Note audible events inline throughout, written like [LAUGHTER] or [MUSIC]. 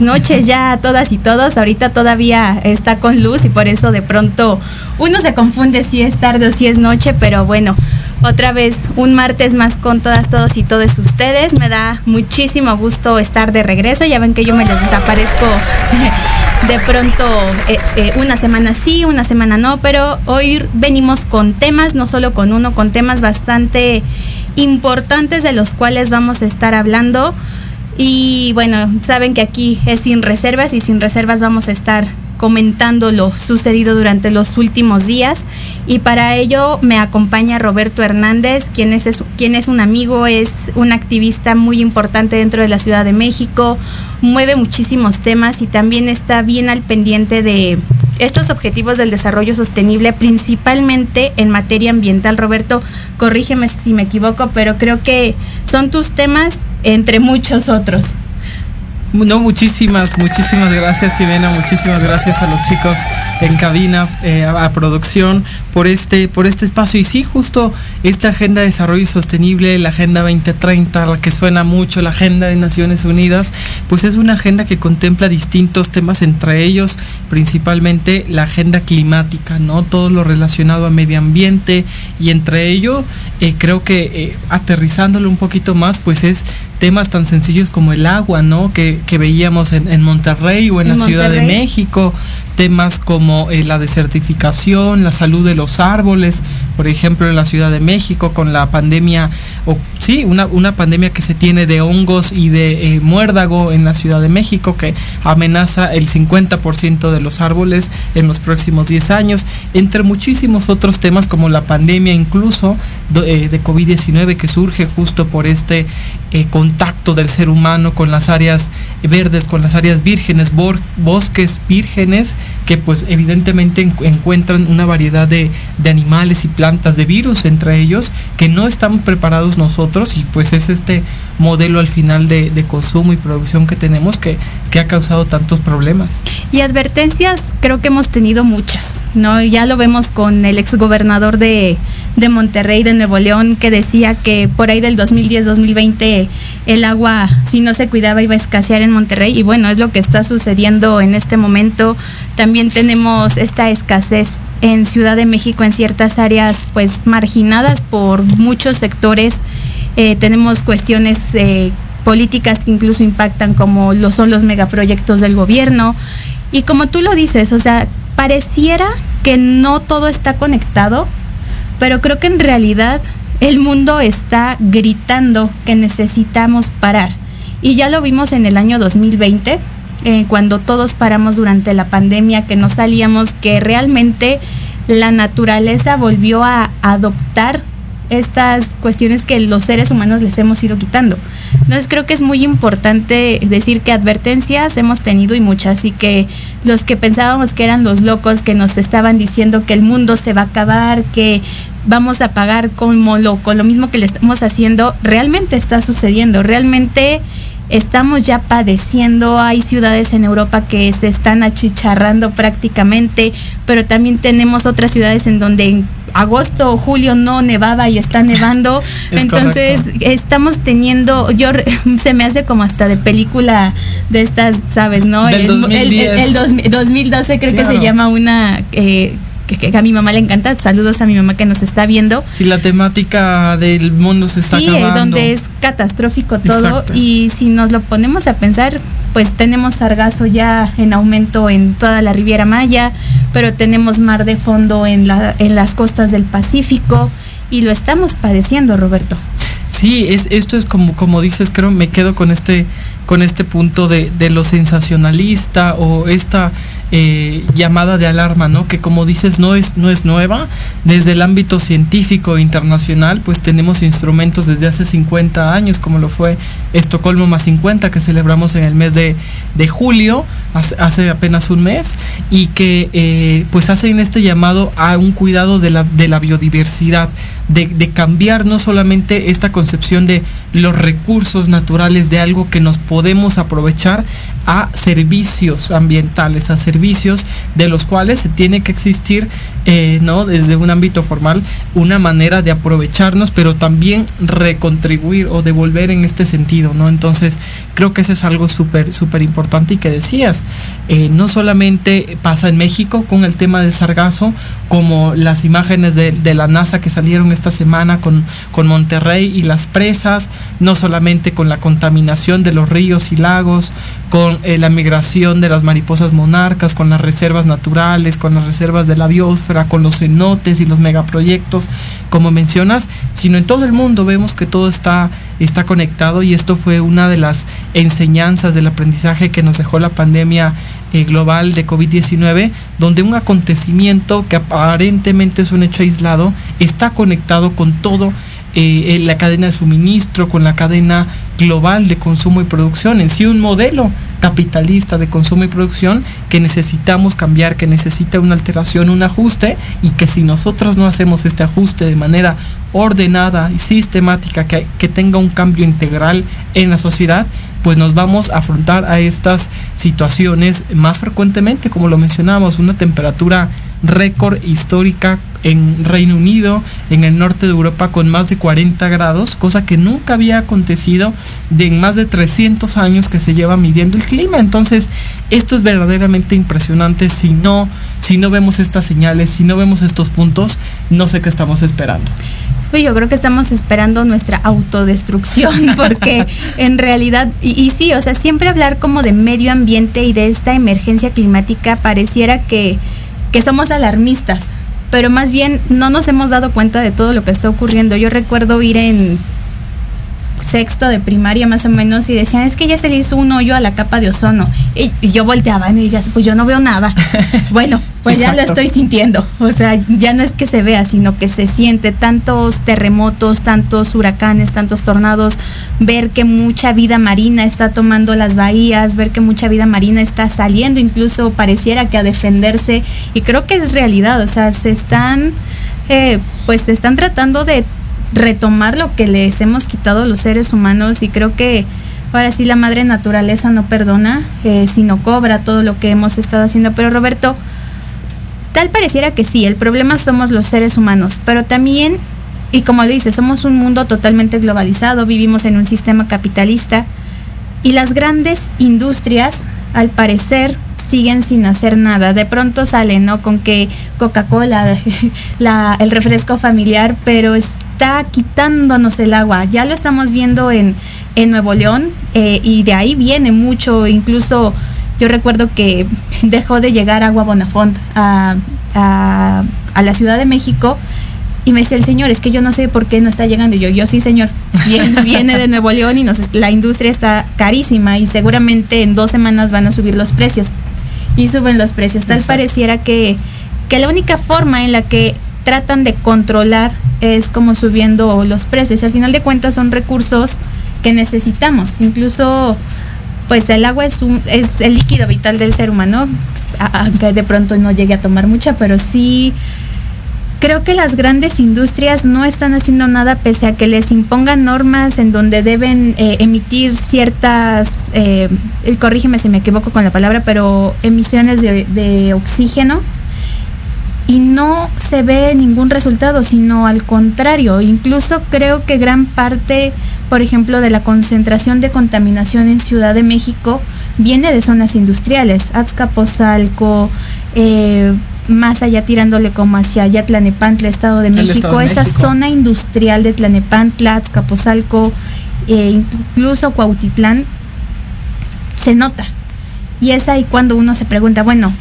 noches ya a todas y todos. Ahorita todavía está con luz y por eso de pronto uno se confunde si es tarde o si es noche, pero bueno, otra vez un martes más con todas, todos y todos ustedes. Me da muchísimo gusto estar de regreso. Ya ven que yo me les desaparezco [LAUGHS] de pronto eh, eh, una semana sí, una semana no, pero hoy venimos con temas, no solo con uno, con temas bastante importantes de los cuales vamos a estar hablando. Y bueno, saben que aquí es sin reservas y sin reservas vamos a estar comentando lo sucedido durante los últimos días. Y para ello me acompaña Roberto Hernández, quien es, quien es un amigo, es un activista muy importante dentro de la Ciudad de México, mueve muchísimos temas y también está bien al pendiente de estos objetivos del desarrollo sostenible, principalmente en materia ambiental. Roberto, corrígeme si me equivoco, pero creo que son tus temas entre muchos otros. No, muchísimas, muchísimas gracias Jimena, muchísimas gracias a los chicos en cabina, eh, a, producción, por este, por este espacio. Y sí, justo esta Agenda de Desarrollo Sostenible, la Agenda 2030, la que suena mucho, la Agenda de Naciones Unidas, pues es una agenda que contempla distintos temas, entre ellos principalmente la agenda climática, ¿no? Todo lo relacionado a medio ambiente y entre ello eh, creo que eh, aterrizándolo un poquito más, pues es temas tan sencillos como el agua, ¿no? Que, veíamos en, Monterrey o en, la Ciudad de México, temas como eh, la desertificación, la salud de los árboles, por ejemplo en la Ciudad de México con la pandemia, o sí, una, una pandemia que se tiene de hongos y de eh, muérdago en la Ciudad de México que amenaza el 50% de los árboles en los próximos 10 años, entre muchísimos otros temas como la pandemia incluso de, eh, COVID-19 que surge justo por este contacto del ser humano con las áreas verdes, con las áreas vírgenes, bosques vírgenes que pues evidentemente encuentran una variedad de, animales y plantas de virus entre ellos que no estamos preparados nosotros y pues es este modelo al final de, consumo y producción que tenemos que, que, ha causado tantos problemas. Y advertencias creo que hemos tenido muchas, ¿no? Ya lo vemos con el exgobernador de, de Monterrey, de Nuevo León, que decía que por ahí del 2010-2020 el agua, si no se cuidaba, iba a escasear en Monterrey. Y bueno, es lo que está sucediendo en este momento. También tenemos esta escasez en Ciudad de México en ciertas áreas pues marginadas por muchos sectores. Eh, tenemos cuestiones eh, políticas que incluso impactan como lo son los megaproyectos del gobierno. Y como tú lo dices, o sea, pareciera que no todo está conectado, pero creo que en realidad el mundo está gritando que necesitamos parar. Y ya lo vimos en el año 2020, eh, cuando todos paramos durante la pandemia, que no salíamos, que realmente la naturaleza volvió a adoptar estas cuestiones que los seres humanos les hemos ido quitando. Entonces creo que es muy importante decir que advertencias hemos tenido y muchas y que los que pensábamos que eran los locos que nos estaban diciendo que el mundo se va a acabar, que vamos a pagar como lo, con lo mismo que le estamos haciendo, realmente está sucediendo, realmente estamos ya padeciendo, hay ciudades en Europa que se están achicharrando prácticamente, pero también tenemos otras ciudades en donde agosto o julio no nevaba y está nevando, [LAUGHS] entonces estamos teniendo, yo [LAUGHS] se me hace como hasta de película de estas, ¿sabes? ¿No? el, 2012 creo que se llama una... Eh, que, a mi mamá le encanta. Saludos a mi mamá que nos está viendo. Sí, la temática del mundo se está sí, donde es catastrófico todo. Y si nos lo ponemos a pensar, pues tenemos sargazo ya en aumento en toda la Riviera Maya, pero tenemos mar de fondo en, la, en las costas del Pacífico y lo estamos padeciendo, Roberto. Sí, es, esto es como, como dices, creo, me quedo con este con este punto de, de lo sensacionalista o esta eh, llamada de alarma, ¿no? Que como dices no es, no es nueva. Desde el ámbito científico internacional, pues tenemos instrumentos desde hace 50 años, como lo fue Estocolmo más 50, que celebramos en el mes de, de julio, hace, apenas un mes, y que eh, pues hacen este llamado a un cuidado de la, de la biodiversidad, de, de cambiar no solamente esta concepción de los recursos naturales de algo que nos podemos aprovechar a servicios ambientales, a servicios de los cuales se tiene que existir, eh, ¿no? Desde un ámbito formal, una manera de aprovecharnos, pero también recontribuir o devolver en este sentido, ¿no? Entonces, creo que eso es algo súper, súper importante y que decías, eh, no solamente pasa en México con el tema del sargazo, como las imágenes de, de la NASA que salieron esta semana con, con Monterrey y las presas, no solamente con la contaminación de los ríos y lagos, con eh, la migración de las mariposas monarcas, con las reservas naturales, con las reservas de la biosfera, con los cenotes y los megaproyectos, como mencionas, sino en todo el mundo vemos que todo está, está conectado y esto fue una de las enseñanzas del aprendizaje que nos dejó la pandemia eh, global de COVID-19, donde un acontecimiento que aparentemente es un hecho aislado está conectado con todo eh, la cadena de suministro, con la cadena global de consumo y producción, en sí un modelo capitalista de consumo y producción que necesitamos cambiar, que necesita una alteración, un ajuste y que si nosotros no hacemos este ajuste de manera ordenada y sistemática, que, que tenga un cambio integral en la sociedad, pues nos vamos a afrontar a estas situaciones más frecuentemente, como lo mencionamos, una temperatura récord histórica en Reino Unido, en el norte de Europa con más de 40 grados, cosa que nunca había acontecido de en más de 300 años que se lleva midiendo el clima. Entonces, esto es verdaderamente impresionante si no si no vemos estas señales, si no vemos estos puntos, no sé qué estamos esperando. Pues yo creo que estamos esperando nuestra autodestrucción, [LAUGHS] porque en realidad, y, y, sí, o sea, siempre hablar como de medio ambiente y de esta emergencia climática pareciera que, que somos alarmistas, pero más bien no nos hemos dado cuenta de todo lo que está ocurriendo. Yo recuerdo ir en sexto de primaria más o menos y decían, es que ya se le hizo un hoyo a la capa de ozono. Y, yo volteaba y ya, pues yo no veo nada. [LAUGHS] bueno, pues ya lo estoy sintiendo. O sea, ya no es que se vea, sino que se siente tantos terremotos, tantos huracanes, tantos tornados, ver que mucha vida marina está tomando las bahías, ver que mucha vida marina está saliendo, incluso pareciera que a defenderse. Y creo que es realidad, o sea, se están... Eh, pues se están tratando de retomar lo que les hemos quitado los seres humanos y creo que ahora sí la madre naturaleza no perdona, eh, sino cobra todo lo que hemos estado haciendo. Pero Roberto, tal pareciera que sí, el problema somos los seres humanos, pero también, y como dice, somos un mundo totalmente globalizado, vivimos en un sistema capitalista y las grandes industrias, al parecer, siguen sin hacer nada. De pronto salen, ¿no? Con que Coca-Cola, [LAUGHS] el refresco familiar, pero es está quitándonos el agua. Ya lo estamos viendo en, en Nuevo León eh, y de ahí viene mucho, incluso yo recuerdo que [LAUGHS] dejó de llegar agua Bonafont a, a, a, la Ciudad de México y me decía el señor, es que yo no sé por qué no está llegando. Y yo, yo sí, señor, viene, [LAUGHS] viene de Nuevo León y nos, la industria está carísima y seguramente en dos semanas van a subir los precios. Y suben los precios. Tal pareciera que, que la única forma en la que tratan de controlar es como subiendo los precios. Al final de cuentas son recursos que necesitamos. Incluso, pues el agua es, un, es el líquido vital del ser humano, aunque de pronto no llegue a tomar mucha, pero sí creo que las grandes industrias no están haciendo nada pese a que les impongan normas en donde deben eh, emitir ciertas, eh, corrígeme si me equivoco con la palabra, pero emisiones de, oxígeno y no se ve ningún resultado, sino al contrario. Incluso creo que gran parte, por ejemplo, de la concentración de contaminación en Ciudad de México viene de zonas industriales, Azcapotzalco, eh, más allá tirándole como hacia allá Tlanepantla, Estado de El México, Estado de esa México. zona industrial de Tlanepantla, Azcapotzalco, e incluso Cuautitlán, se nota. Y es ahí cuando uno se pregunta, bueno,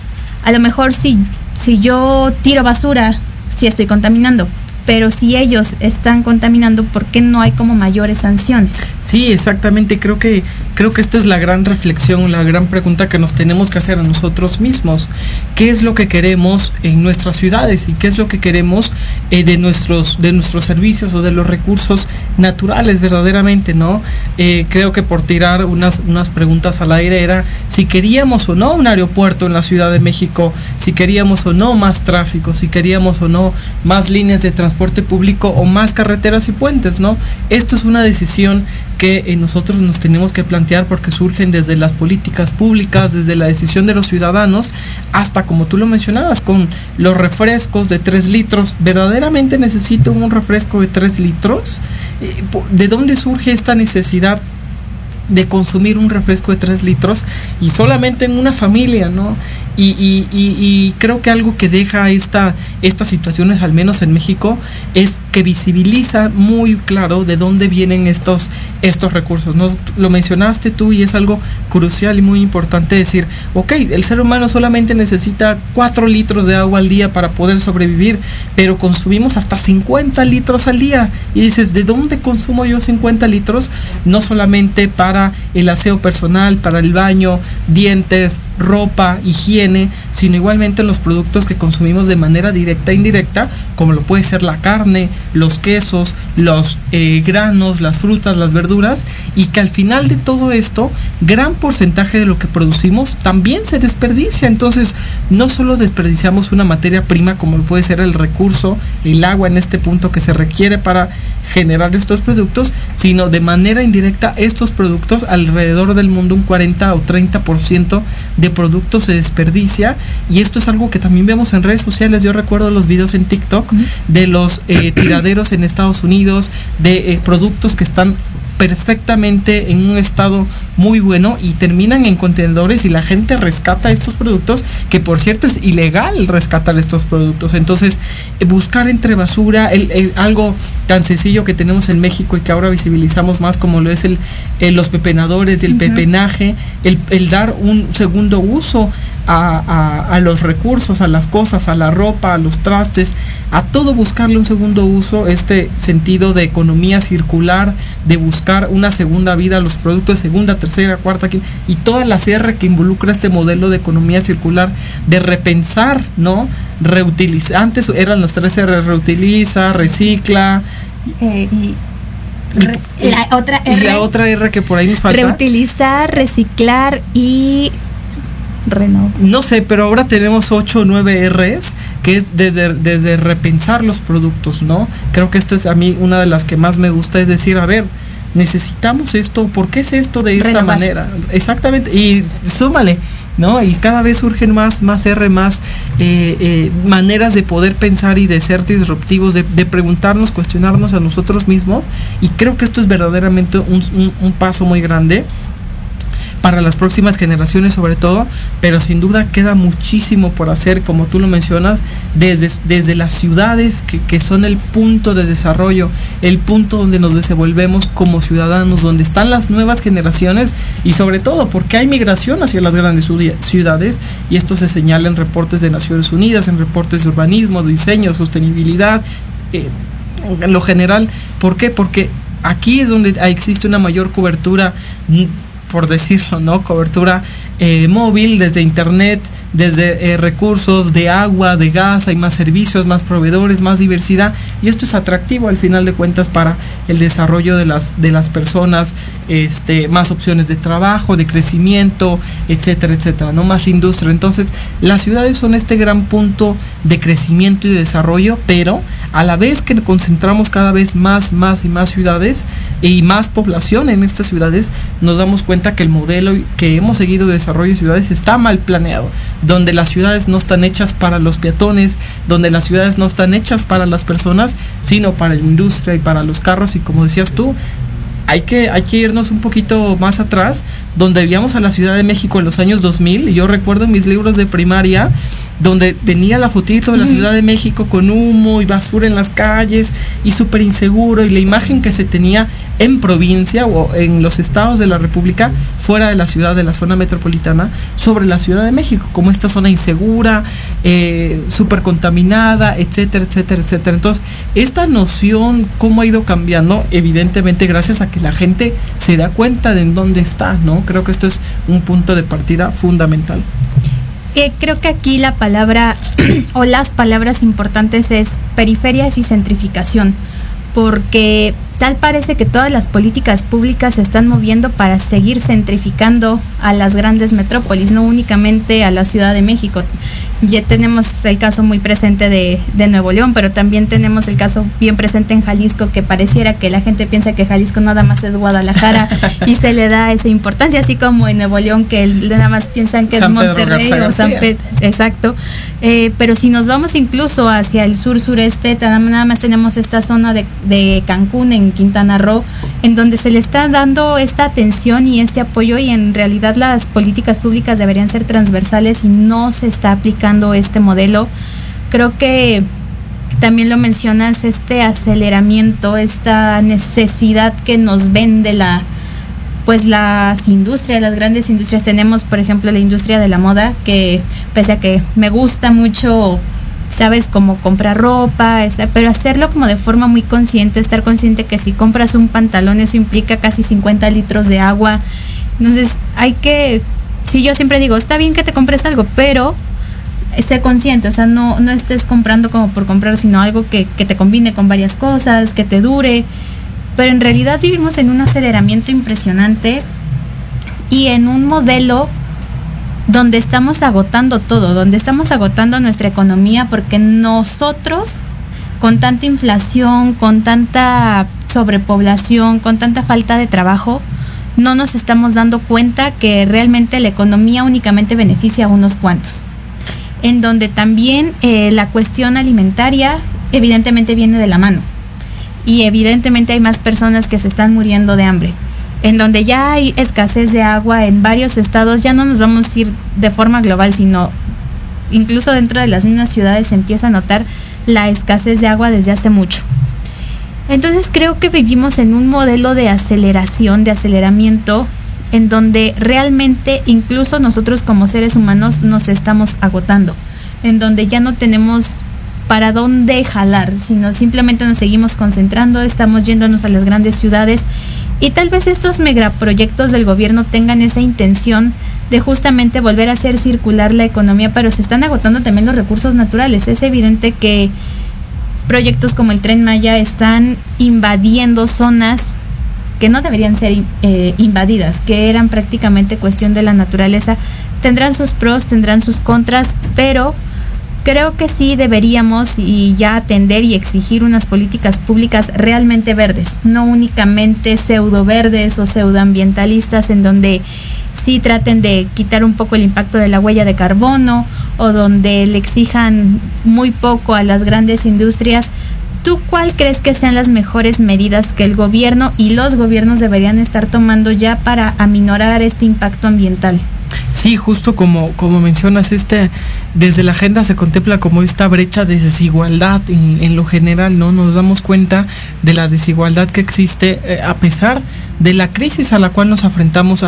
a lo mejor si, si yo tiro basura, sí estoy contaminando, pero si ellos están contaminando, ¿por qué no hay como mayores sanciones? Sí, exactamente. Creo que creo que esta es la gran reflexión, la gran pregunta que nos tenemos que hacer a nosotros mismos. ¿Qué es lo que queremos en nuestras ciudades y qué es lo que queremos eh, de nuestros de nuestros servicios o de los recursos naturales verdaderamente, no? Eh, creo que por tirar unas unas preguntas al aire era si queríamos o no un aeropuerto en la Ciudad de México, si queríamos o no más tráfico, si queríamos o no más líneas de transporte público o más carreteras y puentes, ¿no? Esto es una decisión que eh, nosotros nos tenemos que plantear porque surgen desde las políticas públicas, desde la decisión de los ciudadanos, hasta como tú lo mencionabas, con los refrescos de 3 litros. ¿Verdaderamente necesito un refresco de 3 litros? Eh, ¿De dónde surge esta necesidad? de consumir un refresco de 3 litros y solamente en una familia, ¿no? Y, creo que algo que deja esta, estas situaciones, al menos en México, es que visibiliza muy claro de dónde vienen estos, estos recursos. ¿no? Lo mencionaste tú y es algo crucial y muy importante decir, ok, el ser humano solamente necesita 4 litros de agua al día para poder sobrevivir, pero consumimos hasta 50 litros al día. Y dices, ¿de dónde consumo yo 50 litros? No solamente para el aseo personal, para el baño, dientes, ropa, higiene, sino igualmente en los productos que consumimos de manera directa e indirecta, como lo puede ser la carne, los quesos, los eh, granos, las frutas, las verduras, y que al final de todo esto, gran porcentaje de lo que producimos también se desperdicia. Entonces, no solo desperdiciamos una materia prima como puede ser el recurso, el agua en este punto que se requiere para generar estos productos, sino de manera indirecta estos productos alrededor del mundo un 40 o 30% de productos se desperdicia y esto es algo que también vemos en redes sociales. Yo recuerdo los videos en TikTok de los eh, [COUGHS] tiraderos en Estados Unidos, de eh, productos que están perfectamente en un estado muy bueno y terminan en contenedores y la gente rescata estos productos que por cierto es ilegal rescatar estos productos. Entonces eh, buscar entre basura el, el- algo tan sencillo que tenemos en México y que ahora visibilizamos más como lo es el, eh, los pepenadores y el pepenaje el dar un segundo uso a, a- a los recursos, a las cosas, a la ropa, a los trastes, a todo buscarle un segundo uso, este sentido de economía circular, de buscar una segunda vida a los productos de segunda, tercera, cuarta, quinta, y toda la sierra que involucra este modelo de economía circular, de repensar, ¿no? Reutilizar, antes eran las tres R, reutiliza, recicla, Eh, y y- la otra y R, la otra R que por ahí nos falta. reutilizar, reciclar y No sé, pero ahora tenemos 8 o 9 Rs, que es desde, desde repensar los productos, ¿no? Creo que esto es a mí una de las que más me gusta, es decir, a ver, necesitamos esto, ¿por qué es esto de esta Renovar. manera? Exactamente, y súmale, ¿no? Y cada vez surgen más, más R, más eh, eh, maneras de poder pensar y de ser disruptivos, de, de preguntarnos, cuestionarnos a nosotros mismos, y creo que esto es verdaderamente un, un- un paso muy grande para las próximas generaciones sobre todo, pero sin duda queda muchísimo por hacer, como tú lo mencionas, desde, desde las ciudades que, que son el punto de desarrollo, el punto donde nos desenvolvemos como ciudadanos, donde están las nuevas generaciones y sobre todo porque hay migración hacia las grandes ciudades y esto se señala en reportes de Naciones Unidas, en reportes de urbanismo, diseño, sostenibilidad, eh, en lo general. ¿Por qué? Porque aquí es donde existe una mayor cobertura por decirlo, ¿no? Cobertura eh, móvil, desde internet, desde eh, recursos de agua, de gas, hay más servicios, más proveedores, más diversidad y esto es atractivo al final de cuentas para el desarrollo de las de las personas, este, más opciones de trabajo, de crecimiento, etcétera, etcétera, no más industria. Entonces, las ciudades son este gran punto de crecimiento y de desarrollo, pero a la vez que concentramos cada vez más, más y más ciudades y más población en estas ciudades, nos damos cuenta que el modelo que hemos seguido de desarrollo de ciudades está mal planeado, donde las ciudades no están hechas para los peatones, donde las ciudades no están hechas para las personas, sino para la industria y para los carros. Y como decías tú, hay que, hay que irnos un poquito más atrás, donde vivíamos a la Ciudad de México en los años 2000, y yo recuerdo mis libros de primaria donde venía la fotito de la Ciudad de México con humo y basura en las calles y súper inseguro y la imagen que se tenía en provincia o en los estados de la República fuera de la ciudad, de la zona metropolitana, sobre la Ciudad de México, como esta zona insegura, eh, súper contaminada, etcétera, etcétera, etcétera. Entonces, esta noción, ¿cómo ha ido cambiando? Evidentemente gracias a que la gente se da cuenta de en dónde está, ¿no? Creo que esto es un punto de partida fundamental. Creo que aquí la palabra [CLEARS THROAT] o las palabras importantes es periferias y centrificación, porque tal parece que todas las políticas públicas se están moviendo para seguir centrificando a las grandes metrópolis, no únicamente a la Ciudad de México ya tenemos el caso muy presente de, Nuevo León, pero también tenemos el caso bien presente en Jalisco, que pareciera que la gente piensa que Jalisco nada más es Guadalajara y se le da esa importancia, así como en Nuevo León que nada más piensan que es Monterrey o San Pedro, exacto. Eh, pero si nos vamos incluso hacia el sur sureste, nada más tenemos esta zona de, de Cancún, en Quintana Roo, en donde se le está dando esta atención y este apoyo y en realidad las políticas públicas deberían ser transversales y no se está aplicando este modelo. Creo que también lo mencionas, este aceleramiento, esta necesidad que nos vende la, pues las industrias, las grandes industrias. Tenemos, por ejemplo, la industria de la moda, que pese a que me gusta mucho, sabes, como comprar ropa, pero hacerlo como de forma muy consciente, estar consciente que si compras un pantalón, eso implica casi 50 litros de agua. Entonces, hay que, si yo siempre digo, está bien que te compres algo, pero ser consciente, o sea, no, no estés comprando como por comprar, sino algo que, que te combine con varias cosas, que te dure. Pero en realidad vivimos en un aceleramiento impresionante y en un modelo donde estamos agotando todo, donde estamos agotando nuestra economía porque nosotros, con tanta inflación, con tanta sobrepoblación, con tanta falta de trabajo, no nos estamos dando cuenta que realmente la economía únicamente beneficia a unos cuantos en donde también eh, la cuestión alimentaria evidentemente viene de la mano. Y evidentemente hay más personas que se están muriendo de hambre. En donde ya hay escasez de agua en varios estados, ya no nos vamos a ir de forma global, sino incluso dentro de las mismas ciudades se empieza a notar la escasez de agua desde hace mucho. Entonces creo que vivimos en un modelo de aceleración, de aceleramiento en donde realmente incluso nosotros como seres humanos nos estamos agotando, en donde ya no tenemos para dónde jalar, sino simplemente nos seguimos concentrando, estamos yéndonos a las grandes ciudades y tal vez estos megaproyectos del gobierno tengan esa intención de justamente volver a hacer circular la economía, pero se están agotando también los recursos naturales. Es evidente que proyectos como el tren Maya están invadiendo zonas que no deberían ser eh, invadidas, que eran prácticamente cuestión de la naturaleza. Tendrán sus pros, tendrán sus contras, pero creo que sí deberíamos y ya atender y exigir unas políticas públicas realmente verdes, no únicamente pseudo verdes o pseudoambientalistas en donde sí traten de quitar un poco el impacto de la huella de carbono o donde le exijan muy poco a las grandes industrias ¿Tú cuál crees que sean las mejores medidas que el gobierno y los gobiernos deberían estar tomando ya para aminorar este impacto ambiental? Sí, justo como, como mencionas, este, desde la agenda se contempla como esta brecha de desigualdad en, lo general, ¿no? Nos damos cuenta de la desigualdad que existe eh, a pesar de la crisis a la cual nos enfrentamos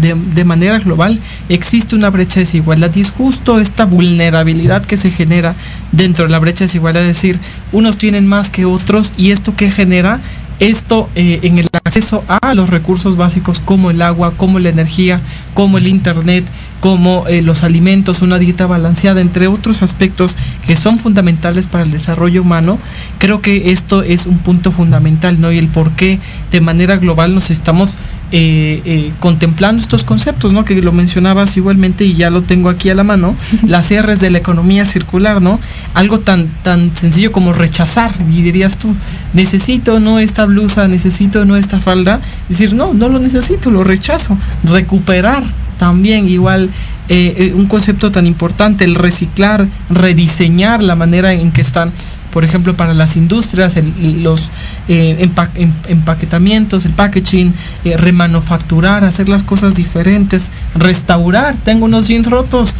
de, manera global, existe una brecha de desigualdad y es justo esta vulnerabilidad que se genera dentro de la brecha de desigualdad, es decir, unos tienen más que otros y esto que genera esto eh, en el acceso a los recursos básicos como el agua, como la energía, como el internet, como eh, los alimentos, una dieta balanceada, entre otros aspectos que son fundamentales para el desarrollo humano, creo que esto es un punto fundamental, ¿no? Y el por qué de manera global nos estamos eh, eh, contemplando estos conceptos, ¿no? Que lo mencionabas igualmente y ya lo tengo aquí a la mano, [LAUGHS] las R's de la economía circular, ¿no? Algo tan, tan sencillo como rechazar, y dirías tú, necesito no esta blusa, necesito no esta falda, decir, no, no lo necesito, lo rechazo, recuperar también igual eh, eh, un concepto tan importante, el reciclar, rediseñar la manera en que están, por ejemplo, para las industrias, los eh, em, empaquetamientos, el packaging, remanufacturar, hacer las cosas diferentes, restaurar, tengo unos jeans rotos,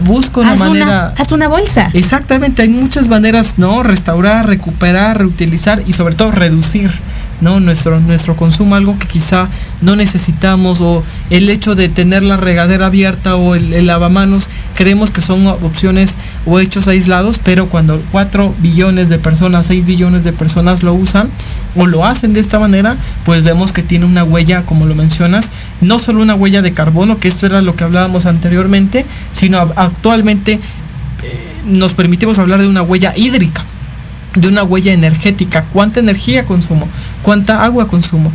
busca una manera. haz una bolsa. Exactamente, hay muchas maneras, ¿no? Restaurar, recuperar, reutilizar y sobre todo reducir. ¿No? Nuestro, nuestro consumo, algo que quizá no necesitamos, o el hecho de tener la regadera abierta o el, lavamanos, creemos que son opciones o hechos aislados, pero cuando 4 billones de personas, 6 billones de personas lo usan o lo hacen de esta manera, pues vemos que tiene una huella, como lo mencionas, no solo una huella de carbono, que esto era lo que hablábamos anteriormente, sino actualmente eh, nos permitimos hablar de una huella hídrica de una huella energética, cuánta energía consumo, cuánta agua consumo,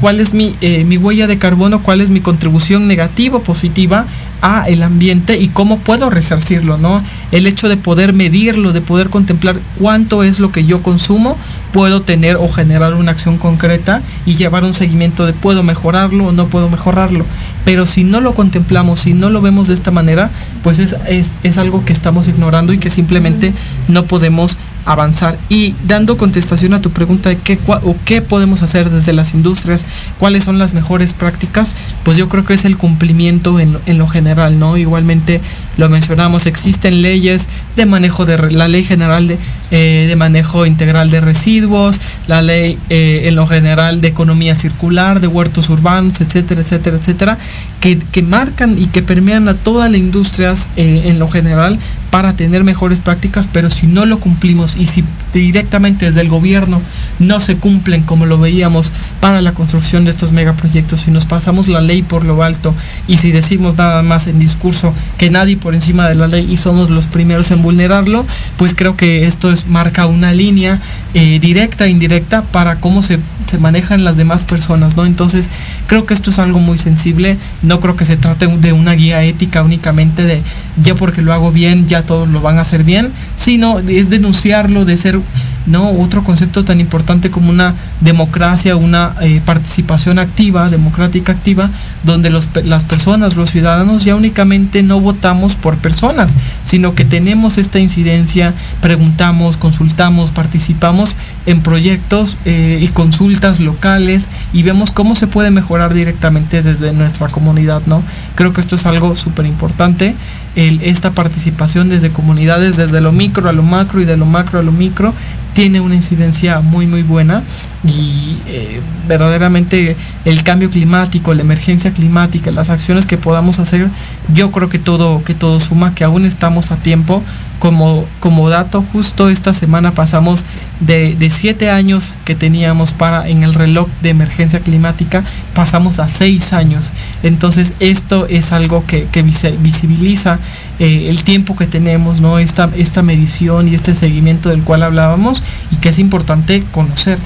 cuál, es mi, eh, mi, huella de carbono, cuál es mi contribución negativa o positiva a el ambiente y cómo puedo resarcirlo, ¿no? El hecho de poder medirlo, de poder contemplar cuánto es lo que yo consumo, puedo tener o generar una acción concreta y llevar un seguimiento de puedo mejorarlo o no puedo mejorarlo. Pero si no lo contemplamos, si no lo vemos de esta manera, pues es, es, es algo que estamos ignorando y que simplemente no podemos avanzar. Y dando contestación a tu pregunta de qué, o qué podemos hacer desde las industrias, cuáles son las mejores prácticas, pues yo creo que es el cumplimiento en, en lo general, ¿no? Igualmente lo mencionamos, existen leyes de manejo de la ley general de, eh, de manejo integral de residuos, la ley eh, en lo general de economía circular, de huertos urbanos, etcétera, etcétera, etcétera, que, que marcan y que permean a todas las industrias eh, en lo general para tener mejores prácticas, pero si no lo cumplimos y si directamente desde el gobierno no se cumplen como lo veíamos para la construcción de estos megaproyectos, si nos pasamos la ley por lo alto y si decimos nada más en discurso que nadie por encima de la ley y somos los primeros en vulnerarlo, pues creo que esto es, marca una línea eh, directa e indirecta para cómo se, se, manejan las demás personas, ¿no? Entonces, creo que esto es algo muy sensible, no creo que se trate de una guía ética únicamente de yo porque lo hago bien, ya todos lo van a hacer bien, sino es denunciarlo, de ser ¿no? Otro concepto tan importante como una democracia, una eh, participación activa, democrática activa, donde las personas, los ciudadanos ya únicamente no votamos por personas, sino que tenemos esta incidencia, preguntamos, consultamos, participamos en proyectos eh, y consultas locales y vemos cómo se puede mejorar directamente desde nuestra comunidad, ¿no? Creo que esto es algo súper importante esta participación desde comunidades, desde lo micro a lo macro y de lo macro a lo micro, tiene una incidencia muy muy buena y eh, verdaderamente el cambio climático, la emergencia climática, las acciones que podamos hacer, yo creo que todo, que todo suma, que aún estamos a tiempo. Como, como dato, justo esta semana pasamos de, de siete años que teníamos para en el reloj de emergencia climática, pasamos a seis años. Entonces esto es algo que, que visibiliza eh, el tiempo que tenemos, ¿no? Esta, esta medición y este seguimiento del cual hablábamos y que es importante conocer.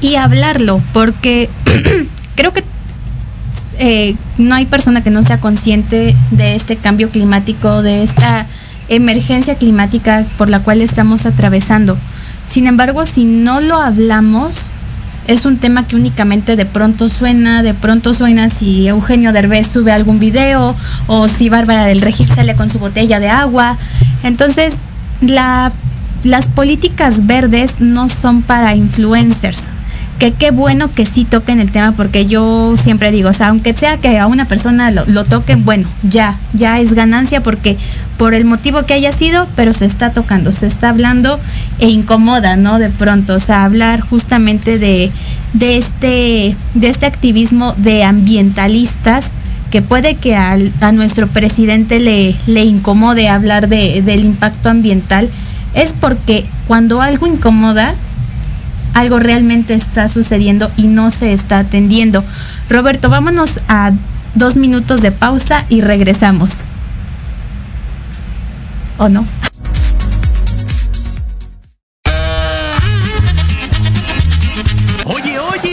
Y hablarlo, porque [CLEARS THROAT] creo que eh, no hay persona que no sea consciente de este cambio climático, de esta emergencia climática por la cual estamos atravesando. Sin embargo, si no lo hablamos, es un tema que únicamente de pronto suena, de pronto suena si Eugenio Derbez sube algún video o si Bárbara del Regil sale con su botella de agua. Entonces, las políticas verdes no son para influencers, que qué bueno que sí toquen el tema porque yo siempre digo, o sea, aunque sea que a una persona lo, lo, toquen, bueno, ya, ya es ganancia porque por el motivo que haya sido, pero se está tocando, se está hablando e incomoda, ¿no? De pronto, o sea, hablar justamente de, de, este, de este activismo de ambientalistas que puede que a nuestro presidente le, le incomode hablar de, del impacto ambiental, es porque cuando algo incomoda, algo realmente está sucediendo y no se está atendiendo. Roberto, vámonos a dos minutos de pausa y regresamos. ¿O no?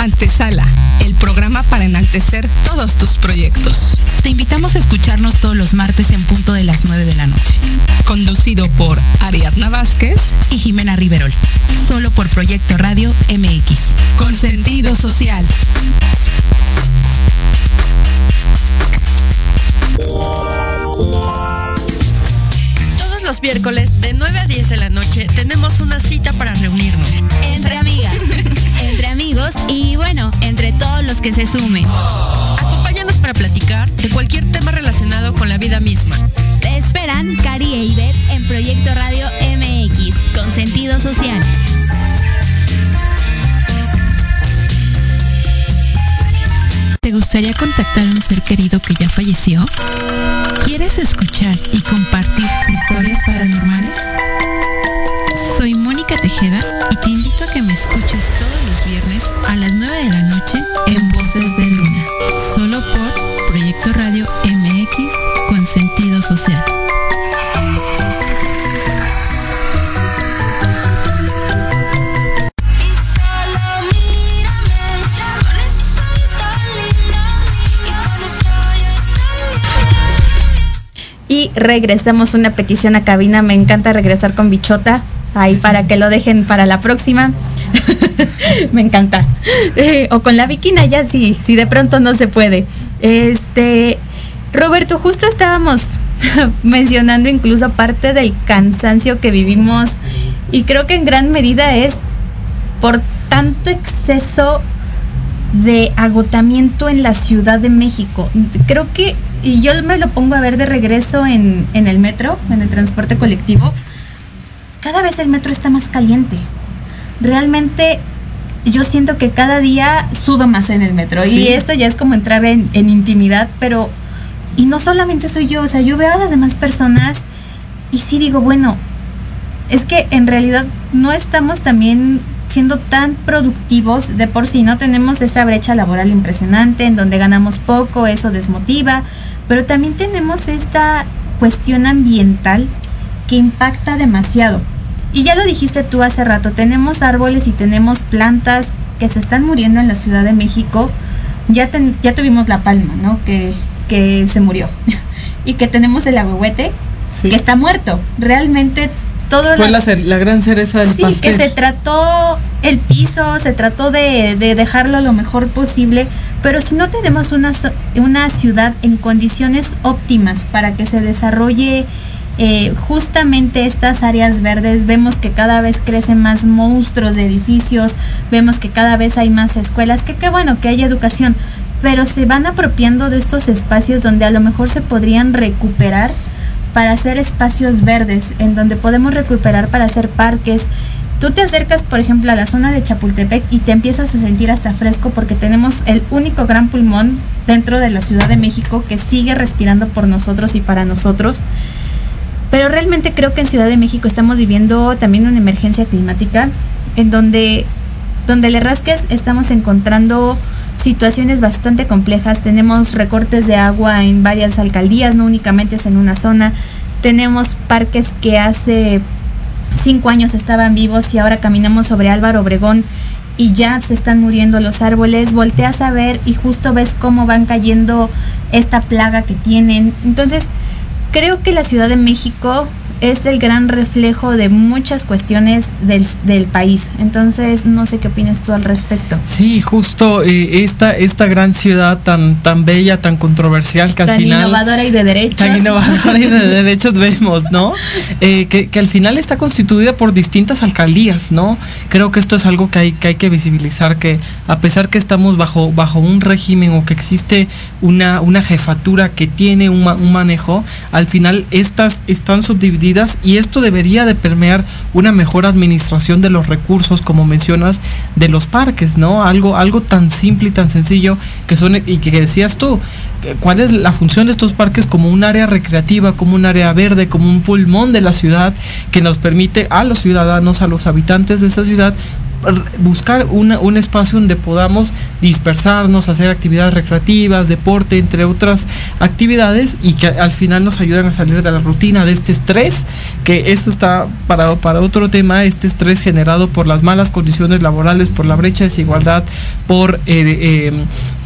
Antesala, el programa para enaltecer todos tus proyectos. Te invitamos a escucharnos todos los martes en punto de las 9 de la noche. Conducido por Ariadna Vázquez y Jimena Riverol. Solo por Proyecto Radio MX. Con sentido social. Todos los miércoles de 9 a 10 de la noche tenemos una los que se sumen. Acompáñanos para platicar de cualquier tema relacionado con la vida misma. Te esperan Cari e Ivette en Proyecto Radio MX con sentido social. ¿Te gustaría contactar a un ser querido que ya falleció? ¿Quieres escuchar y compartir historias paranormales? Tejeda y te invito a que me escuches todos los viernes a las 9 de la noche en Voces de Luna, solo por Proyecto Radio MX con sentido social. Y regresamos una petición a cabina. Me encanta regresar con Bichota. Ahí para que lo dejen para la próxima. [LAUGHS] Me encanta. Eh, o con la Viquina ya sí, si de pronto no se puede. Este, Roberto, justo estábamos [LAUGHS] mencionando incluso parte del cansancio que vivimos y creo que en gran medida es por tanto exceso de agotamiento en la Ciudad de México. Creo que, y yo me lo pongo a ver de regreso en, en el metro, en el transporte colectivo, cada vez el metro está más caliente. Realmente yo siento que cada día sudo más en el metro. Sí. Y esto ya es como entrar en, en intimidad, pero... Y no solamente soy yo, o sea, yo veo a las demás personas y sí digo, bueno, es que en realidad no estamos también siendo tan productivos de por sí, no tenemos esta brecha laboral impresionante en donde ganamos poco, eso desmotiva, pero también tenemos esta cuestión ambiental que impacta demasiado. Y ya lo dijiste tú hace rato, tenemos árboles y tenemos plantas que se están muriendo en la Ciudad de México. Ya, ten- ya tuvimos la palma, ¿no? Que, que se murió. [LAUGHS] y que tenemos el agüehuete, Sí. que está muerto. Realmente todo Fue la- la, gran cereza del Sí, pastel. que se trató el piso, se trató de, de dejarlo lo mejor posible, pero si no tenemos una, una ciudad en condiciones óptimas para que se desarrolle eh, justamente estas áreas verdes, vemos que cada vez crecen más monstruos de edificios, vemos que cada vez hay más escuelas, que qué bueno que haya educación, pero se van apropiando de estos espacios donde a lo mejor se podrían recuperar para hacer espacios verdes, en donde podemos recuperar para hacer parques. Tú te acercas, por ejemplo, a la zona de Chapultepec y te empiezas a sentir hasta fresco porque tenemos el único gran pulmón dentro de la Ciudad de México que sigue respirando por nosotros y para nosotros. Pero realmente creo que en Ciudad de México estamos viviendo también una emergencia climática en donde, donde le rasques estamos encontrando situaciones bastante complejas. Tenemos recortes de agua en varias alcaldías, no únicamente es en una zona. Tenemos parques que hace cinco años estaban vivos y ahora caminamos sobre Álvaro Obregón y ya se están muriendo los árboles. Volteas a ver y justo ves cómo van cayendo esta plaga que tienen. Entonces, creo que la Ciudad de México es el gran reflejo de muchas cuestiones del, del país. Entonces, no sé qué opinas tú al respecto. Sí, justo eh, esta, esta gran ciudad tan, tan bella, tan controversial que al Tan final... innovadora y de derechos. Tan innovadora y de derechos vemos, ¿no? [LAUGHS] Eh, que, que al final está constituida por distintas alcaldías, ¿no? Creo que esto es algo que hay que, hay que visibilizar, que a pesar que estamos bajo, bajo un régimen o que existe una, una jefatura que tiene un, un manejo, al final estas están subdivididas y esto debería de permear una mejor administración de los recursos, como mencionas, de los parques, ¿no? Algo, algo tan simple y tan sencillo que son, y que decías tú, que cuál es la función de estos parques como un área recreativa, como un área verde, como un pulmón de la ciudad que nos permite a los ciudadanos, a los habitantes de esa ciudad, buscar una- un espacio donde podamos dispersarnos, hacer actividades recreativas, deporte, entre otras actividades y que al final nos ayudan a salir de la rutina de este estrés, que esto está para, para otro tema, este estrés generado por las malas condiciones laborales, por la brecha de desigualdad, por eh, eh,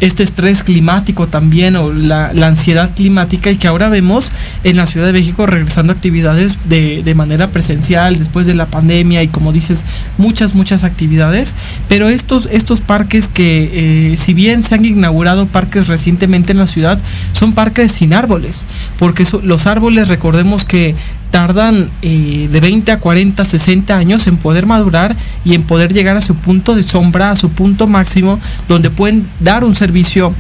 este estrés climático también o la, ansiedad climática y que ahora vemos en la Ciudad de México regresando actividades de, de manera presencial después de la pandemia y como dices, muchas, muchas actividades pero estos, estos parques que eh, si bien se han inaugurado parques recientemente en la ciudad, son parques sin árboles, porque los árboles recordemos que tardan eh, de 20 a 40, 60 años en poder madurar y en poder llegar a su punto de sombra, a su punto máximo, donde pueden dar un servicio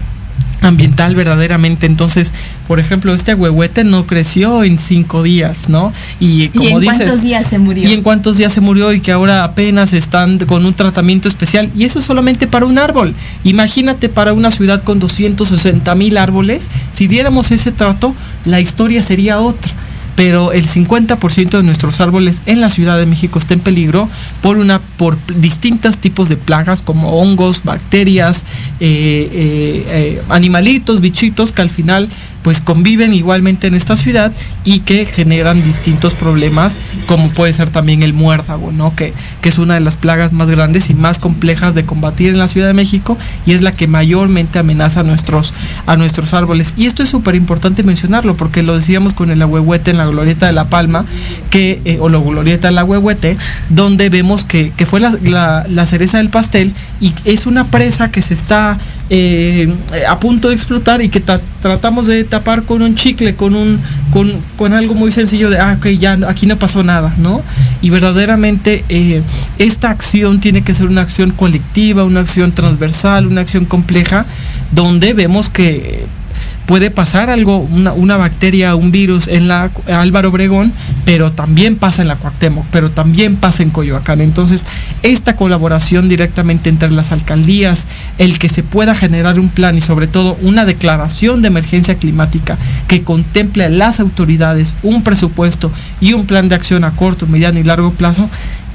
ambiental verdaderamente. Entonces, por ejemplo, este ahuehuete no creció en cinco días, ¿no? Y como ¿Y en cuántos días se murió? Y en cuántos días se murió y que ahora apenas están con un tratamiento especial. Y eso solamente para un árbol. Imagínate para una ciudad con 260 mil árboles, si diéramos ese trato, la historia sería otra pero el 50% de nuestros árboles en la Ciudad de México está en peligro por una por distintos tipos de plagas como hongos, bacterias, eh, eh, eh, animalitos, bichitos que al final pues conviven igualmente en esta ciudad y que generan distintos problemas, como puede ser también el muérdago, ¿no? Que, que es una de las plagas más grandes y más complejas de combatir en la Ciudad de México y es la que mayormente amenaza a nuestros, a nuestros árboles. Y esto es súper importante mencionarlo porque lo decíamos con el ahuehuete en la glorieta de La Palma, que, eh, o la glorieta del ahuehuete, donde vemos que, fue la, cereza del pastel y es una presa que se está eh, a punto de explotar y que tratamos de tapar con un chicle, con un con, algo muy sencillo de, ah, ok, ya aquí no pasó nada, ¿no? Y verdaderamente eh, esta acción tiene que ser una acción colectiva, una acción transversal, una acción compleja, donde vemos que puede pasar algo, una, bacteria, un virus en la Álvaro Obregón, pero también pasa en la Cuauhtémoc, pero también pasa en Coyoacán. Entonces, esta colaboración directamente entre las alcaldías, el que se pueda generar un plan y sobre todo una declaración de emergencia climática que contemple a las autoridades, un presupuesto y un plan de acción a corto, mediano y largo plazo,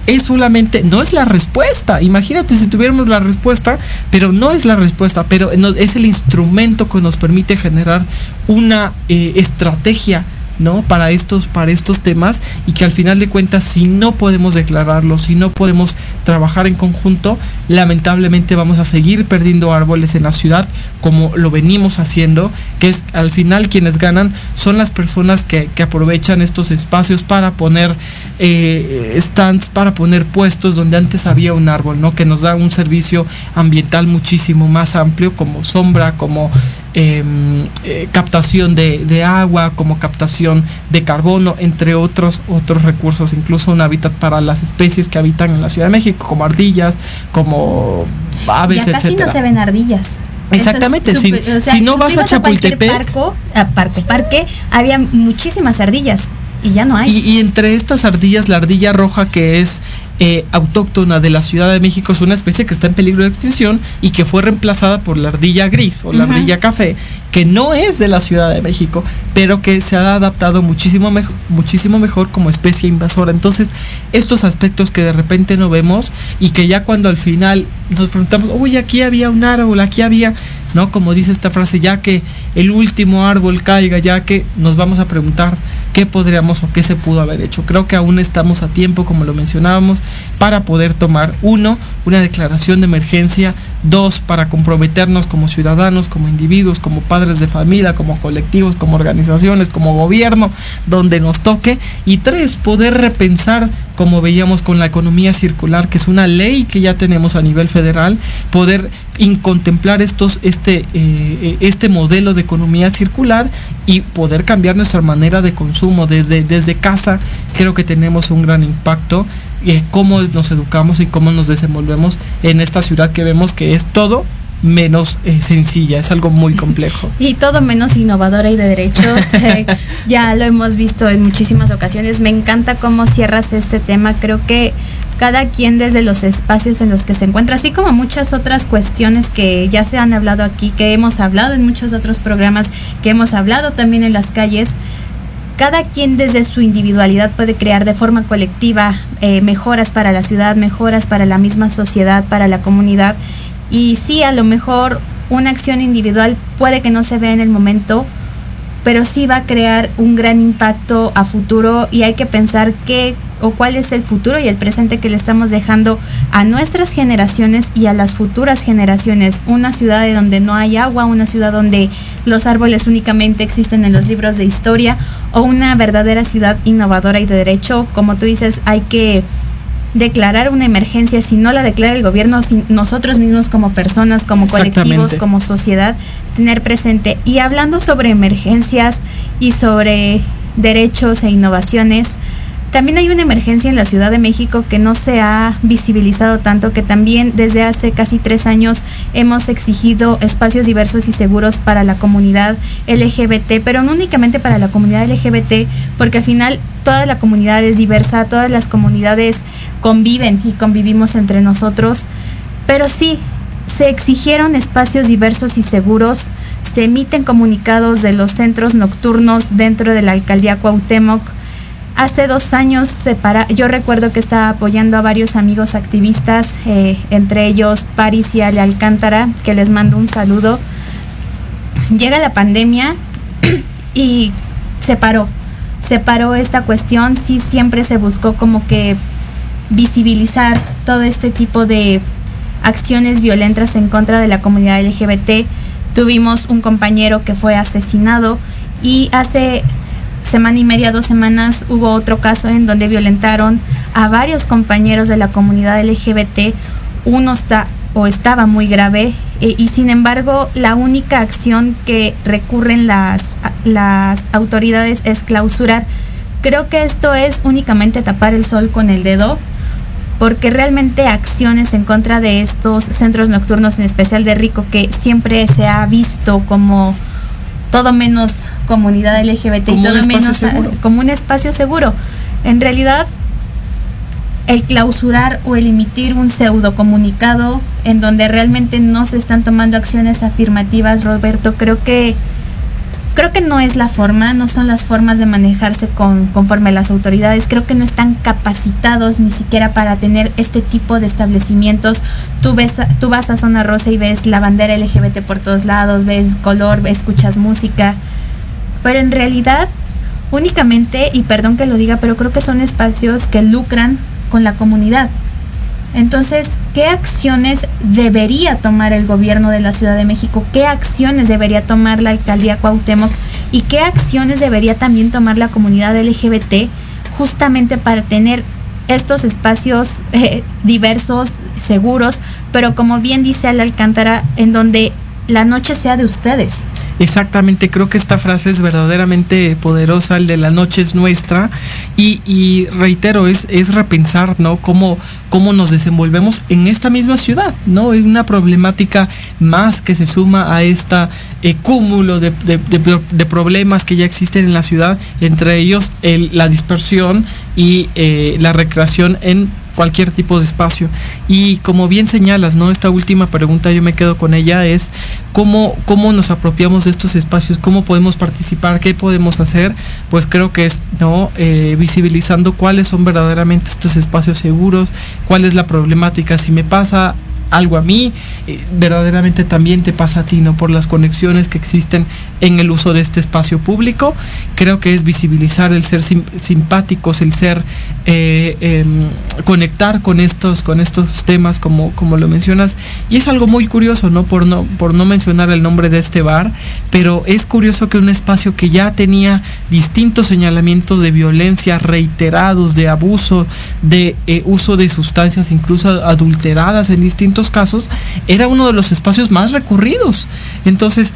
es solamente, no es la respuesta. Imagínate si tuviéramos la respuesta, pero no es la respuesta, pero es el instrumento que nos permite generar una eh, estrategia ¿no? Para estos, para estos temas y que al final de cuentas si no podemos declararlo, si no podemos trabajar en conjunto, lamentablemente vamos a seguir perdiendo árboles en la ciudad como lo venimos haciendo, que es al final quienes ganan son las personas que, aprovechan estos espacios para poner eh, stands, para poner puestos donde antes había un árbol, ¿no? Que nos da un servicio ambiental muchísimo más amplio como sombra, como Em, eh, captación de, agua, como captación de carbono, entre otros otros recursos, incluso un hábitat para las especies que habitan en la Ciudad de México, como ardillas, como aves, ya casi no se ven ardillas. Exactamente, si, no vas a Chapultepec, a parque, parque, había muchísimas ardillas y ya no hay. y, entre estas ardillas, la ardilla roja que es eh, autóctona de la Ciudad de México es una especie que está en peligro de extinción y que fue reemplazada por la ardilla gris o la ardilla café, que no es de la Ciudad de México, pero que se ha adaptado muchísimo, muchísimo mejor como especie invasora. Entonces, estos aspectos que de repente no vemos y que ya cuando al final nos preguntamos, uy, aquí había un árbol, aquí había, ¿no? Como dice esta frase, ya que el último árbol caiga, ya que nos vamos a preguntar qué podríamos o qué se pudo haber hecho. Creo que aún estamos a tiempo, como lo mencionábamos, para poder tomar, uno, una declaración de emergencia, dos, para comprometernos como ciudadanos, como individuos, como padres de familia, como colectivos, como organizaciones, como gobierno, donde nos toque, y tres, poder repensar, como veíamos con la economía circular, que es una ley que ya tenemos a nivel federal, poder contemplar estos, este, eh, este modelo de economía circular y poder cambiar nuestra manera de consumo desde, desde casa, creo que tenemos un gran impacto y cómo nos educamos y cómo nos desenvolvemos en esta ciudad que vemos que es todo menos eh, sencilla, es algo muy complejo. [LAUGHS] Y todo menos innovadora y de derechos. [LAUGHS] Eh, ya lo hemos visto en muchísimas ocasiones. Me encanta cómo cierras este tema. Creo que cada quien desde los espacios en los que se encuentra, así como muchas otras cuestiones que ya se han hablado aquí, que hemos hablado en muchos otros programas, que hemos hablado también en las calles, cada quien desde su individualidad puede crear de forma colectiva eh, mejoras para la ciudad, mejoras para la misma sociedad, para la comunidad. Y sí, a lo mejor una acción individual puede que no se vea en el momento, pero sí va a crear un gran impacto a futuro y hay que pensar qué o cuál es el futuro y el presente que le estamos dejando a nuestras generaciones y a las futuras generaciones. Una ciudad donde no hay agua, una ciudad donde los árboles únicamente existen en los libros de historia o una verdadera ciudad innovadora y de derecho. Como tú dices, hay que declarar una emergencia si no la declara el gobierno, si nosotros mismos como personas, como colectivos, como sociedad, tener presente. Y hablando sobre emergencias y sobre derechos e innovaciones, también hay una emergencia en la Ciudad de México que no se ha visibilizado tanto, que también desde hace casi tres años hemos exigido espacios diversos y seguros para la comunidad LGBT, pero no únicamente para la comunidad LGBT, porque al final toda la comunidad es diversa, todas las comunidades conviven y convivimos entre nosotros, pero sí, se exigieron espacios diversos y seguros, se emiten comunicados de los centros nocturnos dentro de la alcaldía Cuauhtémoc, Hace dos años separa, yo recuerdo que estaba apoyando a varios amigos activistas, eh, entre ellos Paris y Ale Alcántara, que les mando un saludo. Llega la pandemia y se paró, se paró esta cuestión, sí siempre se buscó como que visibilizar todo este tipo de acciones violentas en contra de la comunidad LGBT. Tuvimos un compañero que fue asesinado y hace semana y media, dos semanas, hubo otro caso en donde violentaron a varios compañeros de la comunidad LGBT. Uno está o estaba muy grave eh, y sin embargo la única acción que recurren las, las autoridades es clausurar. Creo que esto es únicamente tapar el sol con el dedo porque realmente acciones en contra de estos centros nocturnos, en especial de Rico, que siempre se ha visto como todo menos comunidad LGBT y todo menos como un espacio seguro. En realidad, el clausurar o el emitir un pseudo comunicado en donde realmente no se están tomando acciones afirmativas, Roberto, creo que creo que no es la forma, no son las formas de manejarse con, conforme las autoridades. Creo que no están capacitados ni siquiera para tener este tipo de establecimientos. Tú, ves, tú vas a Zona Rosa y ves la bandera LGBT por todos lados, ves color, escuchas música. Pero en realidad, únicamente, y perdón que lo diga, pero creo que son espacios que lucran con la comunidad. Entonces, ¿qué acciones debería tomar el gobierno de la Ciudad de México? ¿Qué acciones debería tomar la alcaldía Cuauhtémoc? ¿Y qué acciones debería también tomar la comunidad LGBT justamente para tener estos espacios [LAUGHS] eh, diversos, seguros, pero como bien dice Al Alcántara, en donde la noche sea de ustedes? Exactamente, creo que esta frase es verdaderamente poderosa, el de la noche es nuestra, y, reitero, es, es repensar, ¿no? Cómo, cómo nos desenvolvemos en esta misma ciudad, ¿no? Es una problemática más que se suma a este cúmulo de, problemas que ya existen en la ciudad, entre ellos la dispersión y eh, la recreación en cualquier tipo de espacio. Y como bien señalas, ¿no? Esta última pregunta yo me quedo con ella es cómo, cómo nos apropiamos de estos espacios, cómo podemos participar, qué podemos hacer, pues creo que es no eh, visibilizando cuáles son verdaderamente estos espacios seguros, cuál es la problemática, si me pasa algo a mí, eh, verdaderamente también te pasa a ti, ¿no? Por las conexiones que existen en el uso de este espacio público. Creo que es visibilizar el ser simpáticos, el ser eh, em, conectar con estos, con estos temas como, como lo mencionas. Y es algo muy curioso, ¿no? Por no, por no mencionar el nombre de este bar, pero es curioso que un espacio que ya tenía distintos señalamientos de violencia reiterados, de abuso, de eh, uso de sustancias incluso adulteradas en distintos casos, era uno de los espacios más recurridos. Entonces,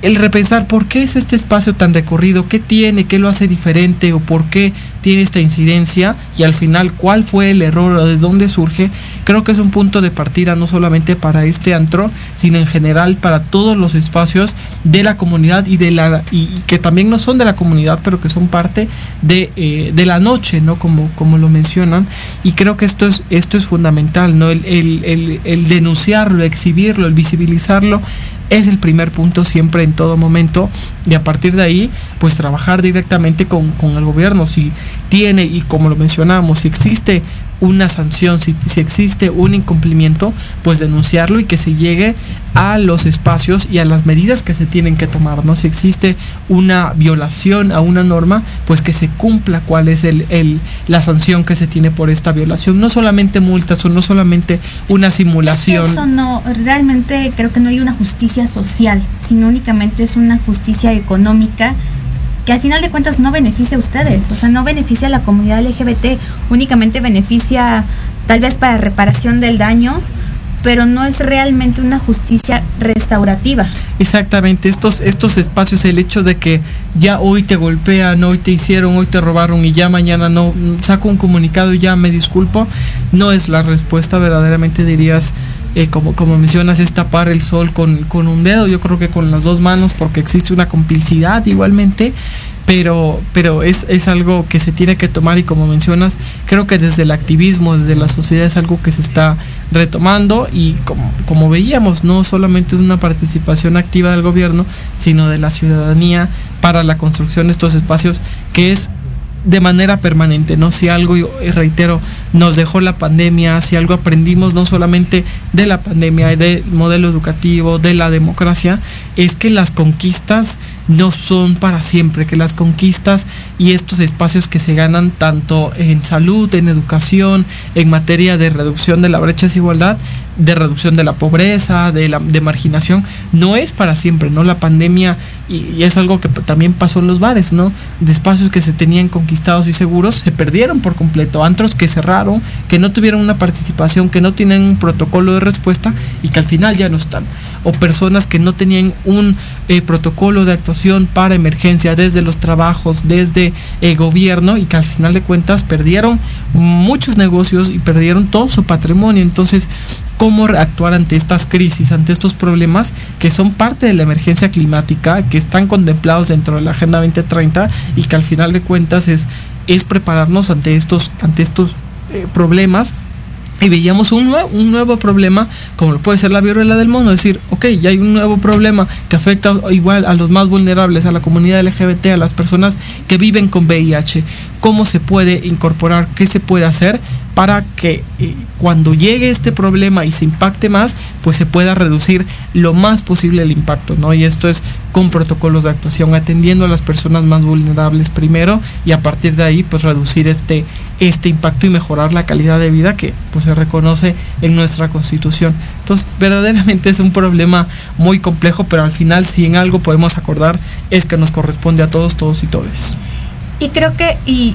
el repensar por qué es este espacio tan recurrido, qué tiene, qué lo hace diferente o por qué tiene esta incidencia y al final cuál fue el error o de dónde surge, creo que es un punto de partida no solamente para este antro, sino en general para todos los espacios de la comunidad y de la y, que también no son de la comunidad, pero que son parte de, eh, de la noche, ¿no? Como, como lo mencionan. Y creo que esto es, esto es fundamental, ¿no? El, el, el denunciarlo, exhibirlo, el visibilizarlo es el primer punto siempre en todo momento y a partir de ahí pues trabajar directamente con, con el gobierno. Si tiene y como lo mencionamos si existe una sanción, si, si, existe un incumplimiento, pues denunciarlo y que se llegue a los espacios y a las medidas que se tienen que tomar, ¿no? Si existe una violación a una norma, pues que se cumpla cuál es el, el, la sanción que se tiene por esta violación. No solamente multas o no solamente una simulación. eso no, realmente creo que no hay una justicia social, sino únicamente es una justicia económica que al final de cuentas no beneficia a ustedes, o sea, no beneficia a la comunidad LGBT, únicamente beneficia tal vez para reparación del daño, pero no es realmente una justicia restaurativa. Exactamente, estos, estos espacios, el hecho de que ya hoy te golpean, hoy te hicieron, hoy te robaron y ya mañana no, saco un comunicado y ya me disculpo, no es la respuesta, verdaderamente dirías, eh, como, como mencionas, es tapar el sol con, con un dedo, yo creo que con las dos manos, porque existe una complicidad igualmente pero, pero es, es, algo que se tiene que tomar y como mencionas, creo que desde el activismo, desde la sociedad es algo que se está retomando y como, como veíamos, no solamente es una participación activa del gobierno, sino de la ciudadanía para la construcción de estos espacios que es de manera permanente, ¿no? Si algo, reitero, nos dejó la pandemia, si algo aprendimos no solamente de la pandemia, del modelo educativo, de la democracia, es que las conquistas no son para siempre, que las conquistas y estos espacios que se ganan tanto en salud, en educación, en materia de reducción de la brecha de desigualdad, de reducción de la pobreza, de la de marginación, no es para siempre, ¿no? La pandemia, y, es algo que también pasó en los bares, ¿no? De espacios que se tenían conquistados y seguros, se perdieron por completo, antros que cerraron, que no tuvieron una participación, que no tienen un protocolo de respuesta y que al final ya no están. O personas que no tenían un eh, protocolo de actuación para emergencia desde los trabajos, desde el gobierno y que al final de cuentas perdieron muchos negocios y perdieron todo su patrimonio. Entonces, cómo actuar ante estas crisis, ante estos problemas que son parte de la emergencia climática, que están contemplados dentro de la Agenda 2030 y que al final de cuentas es, es prepararnos ante estos, ante estos eh, problemas y veíamos un, nuevo, un nuevo problema, como lo puede ser la viruela del mono, decir, ok, ya hay un nuevo problema que afecta igual a los más vulnerables, a la comunidad LGBT, a las personas que viven con VIH. ¿Cómo se puede incorporar? ¿Qué se puede hacer para que eh, cuando llegue este problema y se impacte más, pues se pueda reducir lo más posible el impacto, ¿no? Y esto es con protocolos de actuación, atendiendo a las personas más vulnerables primero y a partir de ahí, pues reducir este, este impacto y mejorar la calidad de vida que pues se reconoce en nuestra constitución. Entonces, verdaderamente es un problema muy complejo, pero al final si en algo podemos acordar es que nos corresponde a todos, todos y todes. Y creo que, y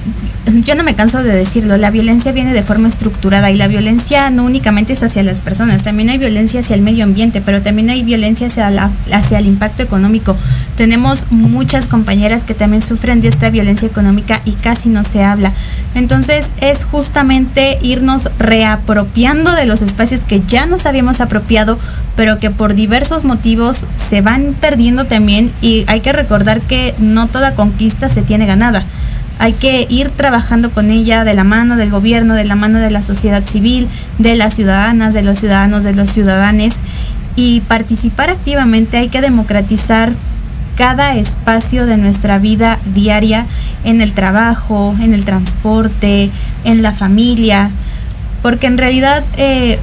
yo no me canso de decirlo, la violencia viene de forma estructurada y la violencia no únicamente es hacia las personas, también hay violencia hacia el medio ambiente, pero también hay violencia hacia, la, hacia el impacto económico. Tenemos muchas compañeras que también sufren de esta violencia económica y casi no se habla. Entonces es justamente irnos reapropiando de los espacios que ya nos habíamos apropiado, pero que por diversos motivos se van perdiendo también y hay que recordar que no toda conquista se tiene ganada hay que ir trabajando con ella de la mano del gobierno, de la mano de la sociedad civil, de las ciudadanas, de los ciudadanos, de los ciudadanes y participar activamente. Hay que democratizar cada espacio de nuestra vida diaria en el trabajo, en el transporte, en la familia, porque en realidad eh,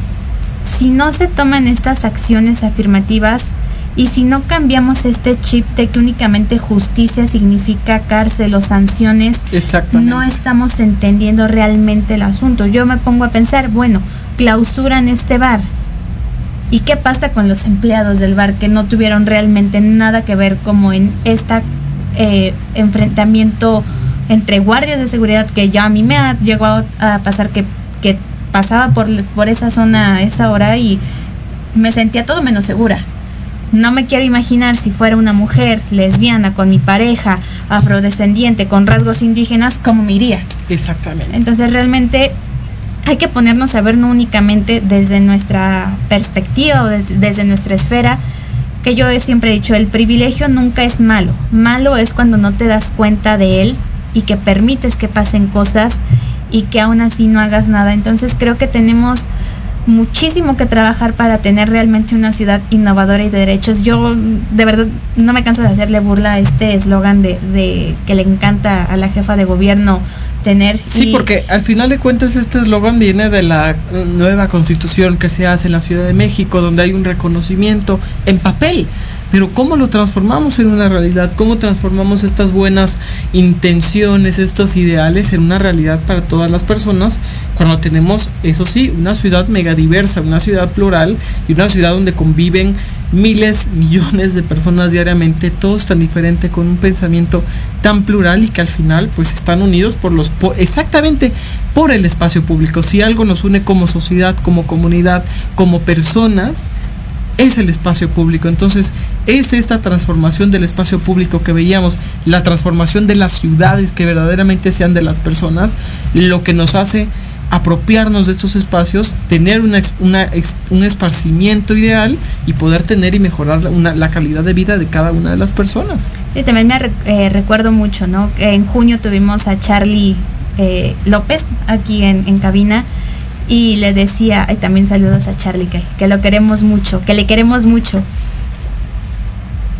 si no se toman estas acciones afirmativas, y si no cambiamos este chip de que únicamente justicia significa cárcel o sanciones, no estamos entendiendo realmente el asunto. Yo me pongo a pensar, bueno, clausuran este bar. ¿Y qué pasa con los empleados del bar que no tuvieron realmente nada que ver como en este enfrentamiento entre guardias de seguridad que ya a mí me ha llegado a pasar que, que pasaba por, por esa zona a esa hora y me sentía todo menos segura. No me quiero imaginar si fuera una mujer lesbiana con mi pareja afrodescendiente con rasgos indígenas, ¿cómo me iría? Exactamente. Entonces realmente hay que ponernos a ver no únicamente desde nuestra perspectiva o desde nuestra esfera, que yo siempre he dicho, el privilegio nunca es malo. Malo es cuando no te das cuenta de él y que permites que pasen cosas y que aún así no hagas nada. Entonces creo que tenemos muchísimo que trabajar para tener realmente una ciudad innovadora y de derechos. Yo de verdad no me canso de hacerle burla a este eslogan de, que le encanta a la jefa de gobierno tener. Sí, porque al final de cuentas este eslogan viene de la nueva constitución que se hace en la Ciudad de México, donde hay un reconocimiento en papel pero ¿cómo lo transformamos en una realidad? ¿Cómo transformamos estas buenas intenciones, estos ideales en una realidad para todas las personas? Cuando tenemos, eso sí, una ciudad mega diversa, una ciudad plural y una ciudad donde conviven miles, [LAUGHS] millones de personas diariamente, todos tan diferentes, con un pensamiento tan plural y que al final pues están unidos por los exactamente por el espacio público. Si algo nos une como sociedad, como comunidad, como personas, es el espacio público. Entonces, es esta transformación del espacio público que veíamos, la transformación de las ciudades que verdaderamente sean de las personas, lo que nos hace apropiarnos de estos espacios, tener un esparcimiento ideal y poder tener y mejorar la calidad de vida de cada una de las personas. Sí, también me eh, recuerdo mucho, ¿no? En junio tuvimos a Charlie eh, López aquí en, en cabina y le decía, y también saludos a Charlie, que, que lo queremos mucho, que le queremos mucho,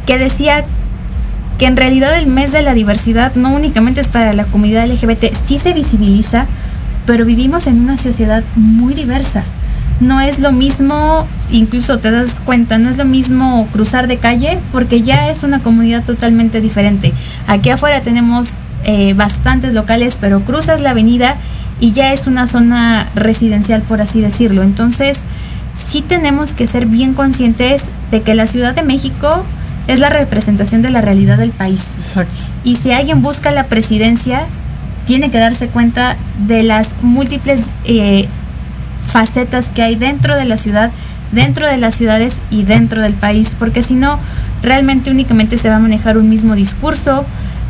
que decía que en realidad el mes de la diversidad no únicamente es para la comunidad LGBT, sí se visibiliza, pero vivimos en una sociedad muy diversa. No es lo mismo, incluso te das cuenta, no es lo mismo cruzar de calle porque ya es una comunidad totalmente diferente. Aquí afuera tenemos eh, bastantes locales, pero cruzas la avenida y ya es una zona residencial, por así decirlo. Entonces, sí tenemos que ser bien conscientes de que la Ciudad de México es la representación de la realidad del país. Exacto. Y si alguien busca la presidencia, tiene que darse cuenta de las múltiples eh, facetas que hay dentro de la ciudad, dentro de las ciudades y dentro del país, porque si no, realmente únicamente se va a manejar un mismo discurso,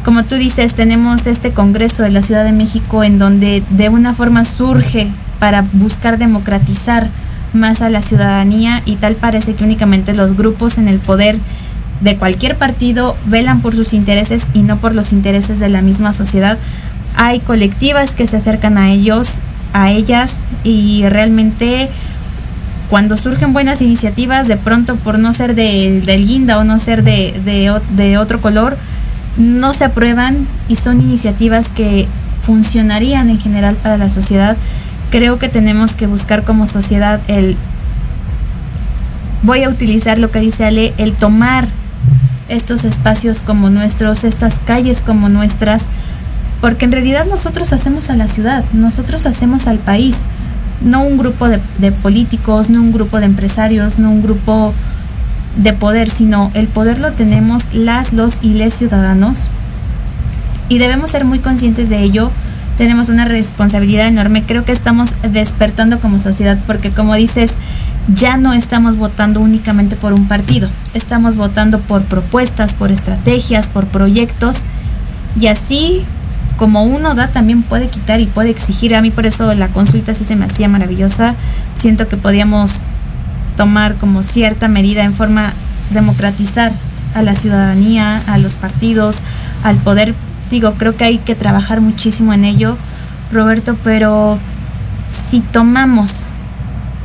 como tú dices, tenemos este Congreso de la Ciudad de México en donde de una forma surge para buscar democratizar más a la ciudadanía y tal parece que únicamente los grupos en el poder de cualquier partido velan por sus intereses y no por los intereses de la misma sociedad. Hay colectivas que se acercan a ellos, a ellas y realmente cuando surgen buenas iniciativas, de pronto por no ser de, guinda o no ser de otro color, no se aprueban y son iniciativas que funcionarían en general para la sociedad, creo que tenemos que buscar como sociedad el, voy a utilizar lo que dice Ale, el tomar estos espacios como nuestros, estas calles como nuestras, porque en realidad nosotros hacemos a la ciudad, nosotros hacemos al país, no un grupo de, de políticos, no un grupo de empresarios, no un grupo de poder, sino el poder lo tenemos las, los y les ciudadanos. Y debemos ser muy conscientes de ello. Tenemos una responsabilidad enorme. Creo que estamos despertando como sociedad porque como dices, ya no estamos votando únicamente por un partido. Estamos votando por propuestas, por estrategias, por proyectos. Y así como uno da, también puede quitar y puede exigir. A mí por eso la consulta sí se me hacía maravillosa. Siento que podíamos tomar como cierta medida en forma democratizar a la ciudadanía, a los partidos, al poder. Digo, creo que hay que trabajar muchísimo en ello, Roberto, pero si tomamos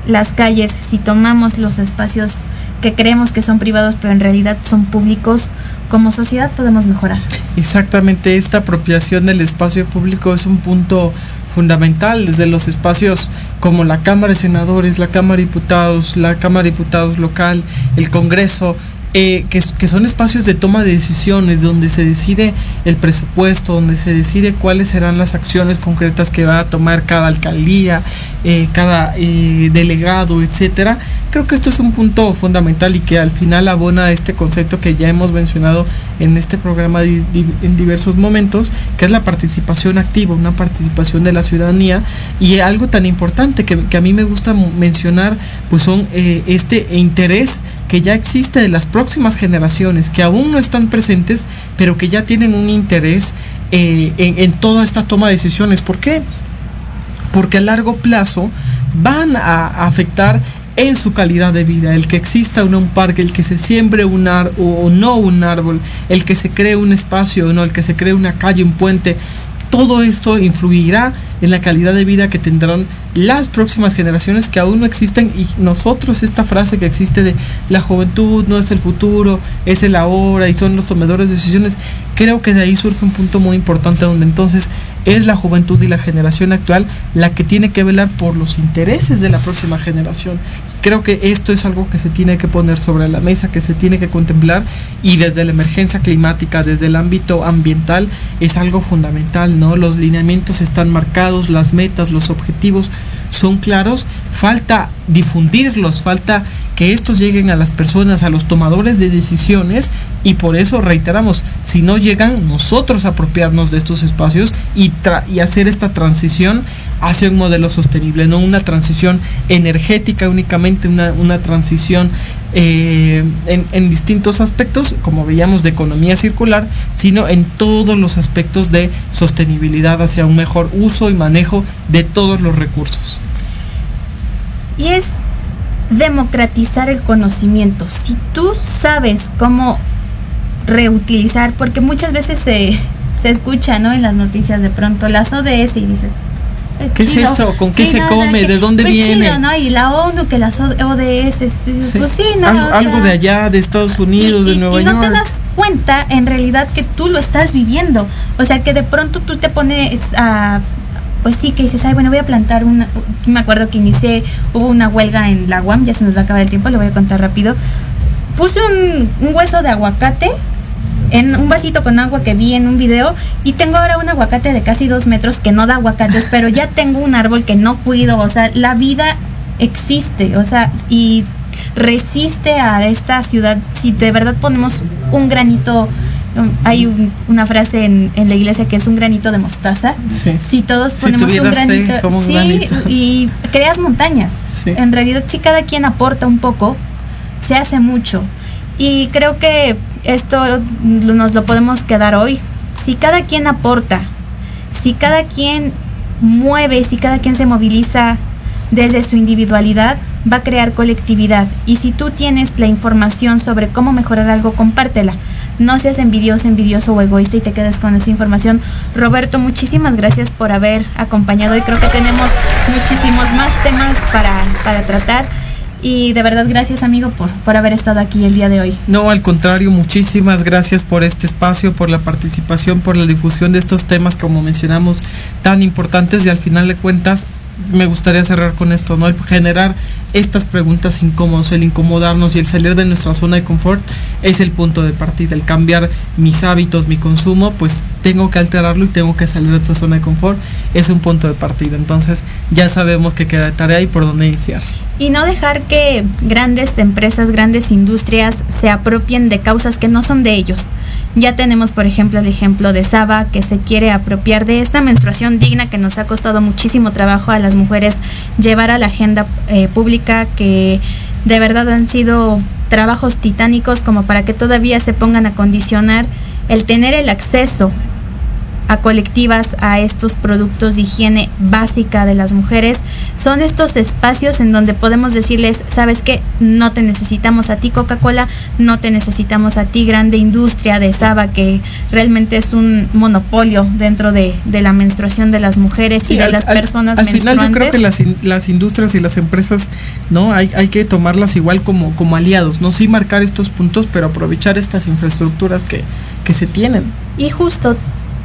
las calles, si tomamos los espacios que creemos que son privados, pero en realidad son públicos, como sociedad podemos mejorar. Exactamente, esta apropiación del espacio público es un punto fundamental desde los espacios como la Cámara de Senadores, la Cámara de Diputados, la Cámara de Diputados local, el Congreso, eh, que, son espacios de toma de decisiones, donde se decide el presupuesto, donde se decide cuáles serán las acciones concretas que va a tomar cada alcaldía, eh, cada eh, delegado, etcétera. Creo que esto es un punto fundamental y que al final abona este concepto que ya hemos mencionado en este programa en diversos momentos, que es la participación activa, una participación de la ciudadanía y algo tan importante que, que a mí me gusta mencionar, pues son este interés que ya existe de las próximas generaciones, que aún no están presentes, pero que ya tienen un interés eh, en, toda esta toma de decisiones. ¿Por qué? Porque a largo plazo van a afectar en su calidad de vida, el que exista un, un parque, el que se siembre un o no un árbol, el que se cree un espacio o no, el que se cree una calle, un puente, todo esto influirá en la calidad de vida que tendrán las próximas generaciones que aún no existen. Y nosotros esta frase que existe de la juventud no es el futuro, es el ahora y son los tomadores de decisiones, creo que de ahí surge un punto muy importante donde entonces es la juventud y la generación actual la que tiene que velar por los intereses de la próxima generación. Creo que esto es algo que se tiene que poner sobre la mesa, que se tiene que contemplar y desde la emergencia climática, desde el ámbito ambiental, es algo fundamental, ¿no? Los lineamientos están marcados, las metas, los objetivos son claros, falta difundirlos, falta que estos lleguen a las personas, a los tomadores de decisiones y por eso reiteramos, si no llegan, nosotros apropiarnos de estos espacios y, y hacer esta transición hacia un modelo sostenible, no una transición energética únicamente, una, una transición eh, en, en, distintos aspectos, como veíamos, de economía circular, sino en todos los aspectos de sostenibilidad hacia un mejor uso y manejo de todos los recursos. Y es democratizar el conocimiento. Si tú sabes cómo reutilizar, porque muchas veces se, se escucha ¿no? en las noticias de pronto las ODS y dices, ¿Qué es eso? ¿Con qué se come? ¿De dónde pues viene? Chido, ¿no? Y la ONU, que las ODS, pues sí, pues sí ¿no? Algo, de allá, de Estados Unidos, y, de Nueva y York. no te das cuenta en realidad que tú lo estás viviendo. O sea, que de pronto tú te pones a... Pues sí, que dices, ay, bueno, voy a plantar una... Me acuerdo que inicié, hubo una huelga en la UAM, ya se nos va a acabar el tiempo, lo voy a contar rápido. Puse un, un hueso de aguacate en un vasito con agua que vi en un video y tengo ahora un aguacate de casi dos metros que no da aguacates, pero ya tengo un árbol que no cuido, o sea, la vida existe, o sea, y resiste a esta ciudad si de verdad ponemos un granito hay un, una frase en, en, la iglesia que es un granito de mostaza. Sí. Si todos ponemos si un granito, un sí, granito. y creas montañas. Sí. En realidad, si cada quien aporta un poco, se hace mucho. Y creo que esto nos lo podemos quedar hoy. Si cada quien aporta, si cada quien mueve, si cada quien se moviliza desde su individualidad, va a crear colectividad. Y si tú tienes la información sobre cómo mejorar algo, compártela. No seas envidioso, envidioso o egoísta y te quedes con esa información. Roberto, muchísimas gracias por haber acompañado y creo que tenemos muchísimos más temas para, para tratar. Y de verdad, gracias amigo por, por haber estado aquí el día de hoy. No, al contrario, muchísimas gracias por este espacio, por la participación, por la difusión de estos temas, como mencionamos, tan importantes y al final de cuentas me gustaría cerrar con esto, ¿no? El generar estas preguntas incómodas, el incomodarnos y el salir de nuestra zona de confort es el punto de partida, el cambiar mis hábitos, mi consumo, pues tengo que alterarlo y tengo que salir de esta zona de confort, es un punto de partida. Entonces ya sabemos que queda tarea y por dónde iniciar. Y no dejar que grandes empresas, grandes industrias se apropien de causas que no son de ellos. Ya tenemos, por ejemplo, el ejemplo de Saba, que se quiere apropiar de esta menstruación digna que nos ha costado muchísimo trabajo a las mujeres llevar a la agenda eh, pública, que de verdad han sido trabajos titánicos como para que todavía se pongan a condicionar el tener el acceso a colectivas a estos productos de higiene básica de las mujeres. Son estos espacios en donde podemos decirles, sabes que no te necesitamos a ti Coca-Cola, no te necesitamos a ti grande industria de Saba, que realmente es un monopolio dentro de, de la menstruación de las mujeres y Sí, de al- las al- personas Al final yo creo que las, las industrias y las empresas, ¿no? Hay, hay que tomarlas igual como, como aliados, ¿no? Sí marcar estos puntos, pero aprovechar estas infraestructuras que, que se tienen. Y justo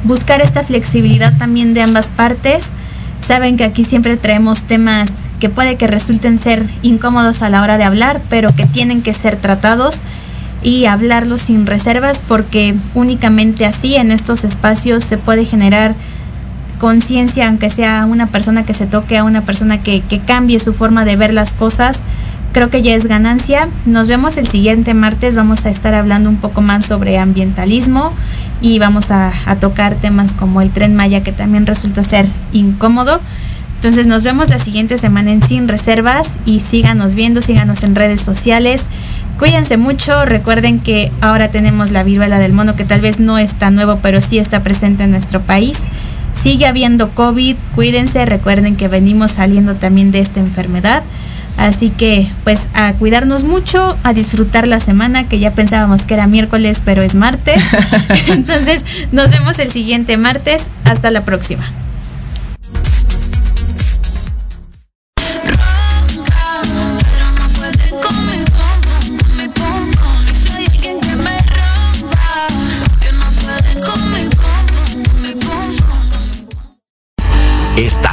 buscar esta flexibilidad también de ambas partes. Saben que aquí siempre traemos temas que puede que resulten ser incómodos a la hora de hablar, pero que tienen que ser tratados y hablarlos sin reservas porque únicamente así en estos espacios se puede generar conciencia, aunque sea una persona que se toque a una persona que, que cambie su forma de ver las cosas. Creo que ya es ganancia. Nos vemos el siguiente martes. Vamos a estar hablando un poco más sobre ambientalismo y vamos a, tocar temas como el tren Maya, que también resulta ser incómodo. Entonces nos vemos la siguiente semana en Sin Reservas y síganos viendo, síganos en redes sociales. Cuídense mucho, recuerden que ahora tenemos la viruela del mono que tal vez no es tan nuevo, pero sí está presente en nuestro país. Sigue habiendo COVID, cuídense, recuerden que venimos saliendo también de esta enfermedad. Así que pues a cuidarnos mucho, a disfrutar la semana, que ya pensábamos que era miércoles, pero es martes. [LAUGHS] Entonces nos vemos el siguiente martes. Hasta la próxima.